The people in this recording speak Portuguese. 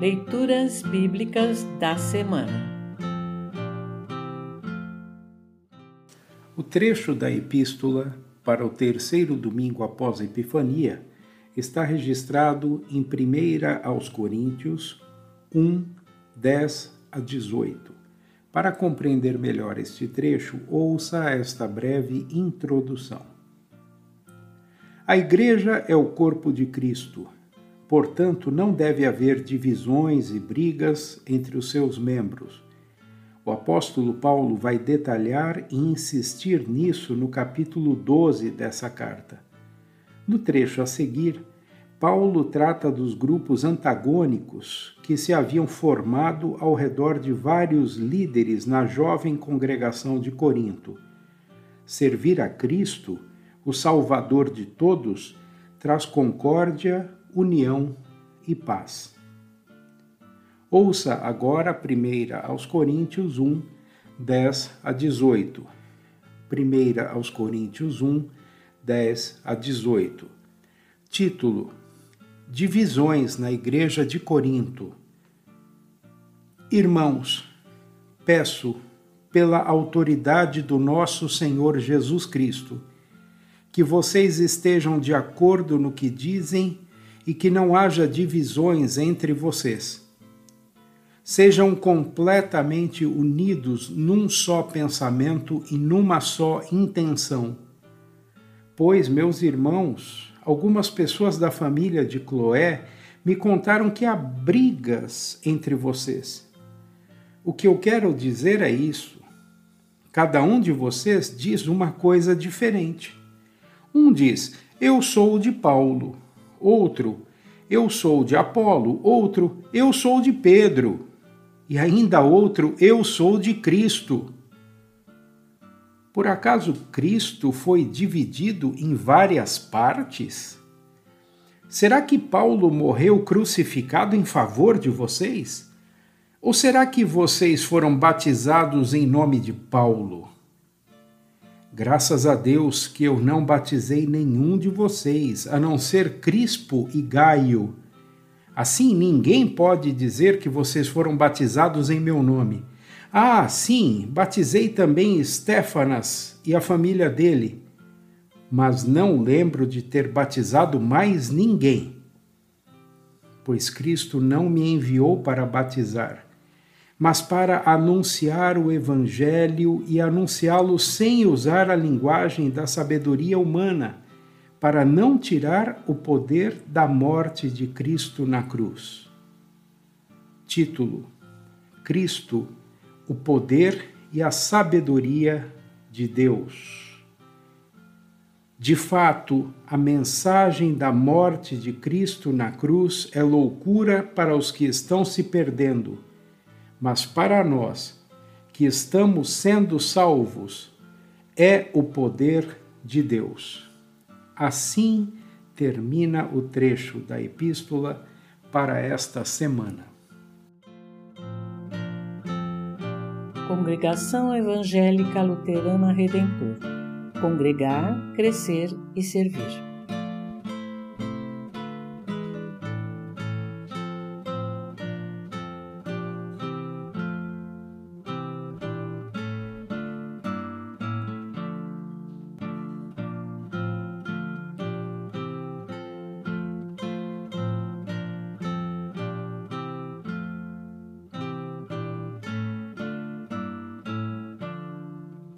Leituras Bíblicas da Semana O trecho da Epístola para o terceiro domingo após a Epifania está registrado em 1 aos Coríntios 1, 10 a 18. Para compreender melhor este trecho, ouça esta breve introdução. A Igreja é o corpo de Cristo Portanto, não deve haver divisões e brigas entre os seus membros. O apóstolo Paulo vai detalhar e insistir nisso no capítulo 12 dessa carta. No trecho a seguir, Paulo trata dos grupos antagônicos que se haviam formado ao redor de vários líderes na jovem congregação de Corinto. Servir a Cristo, o Salvador de todos, traz concórdia, união e paz. Ouça agora a primeira aos Coríntios 1, 10 a 18. Primeira aos Coríntios 1, 10 a 18. Título: Divisões na Igreja de Corinto. Irmãos, peço, pela autoridade do nosso Senhor Jesus Cristo, que vocês estejam de acordo no que dizem e que não haja divisões entre vocês. Sejam completamente unidos num só pensamento e numa só intenção. Pois, meus irmãos, algumas pessoas da família de Cloé me contaram que há brigas entre vocês. O que eu quero dizer é isso. Cada um de vocês diz uma coisa diferente. Um diz: Eu sou de Paulo outro, eu sou de Apolo, outro, eu sou de Pedro, e ainda outro, eu sou de Cristo. Por acaso Cristo foi dividido em várias partes? Será que Paulo morreu crucificado em favor de vocês? Ou será que vocês foram batizados em nome de Paulo? Graças a Deus que eu não batizei nenhum de vocês, a não ser Crispo e Gaio. Assim ninguém pode dizer que vocês foram batizados em meu nome. Ah, sim, batizei também Stefanas e a família dele, mas não lembro de ter batizado mais ninguém, pois Cristo não me enviou para batizar mas para anunciar o Evangelho e anunciá-lo sem usar a linguagem da sabedoria humana, para não tirar o poder da morte de Cristo na cruz. Título: Cristo, o poder e a sabedoria de Deus. De fato, a mensagem da morte de Cristo na cruz é loucura para os que estão se perdendo mas para nós que estamos sendo salvos, é o poder de Deus. Assim termina o trecho da epístola para esta semana. Congregação Evangélica Luterana Redentor Congregar, Crescer e Servir.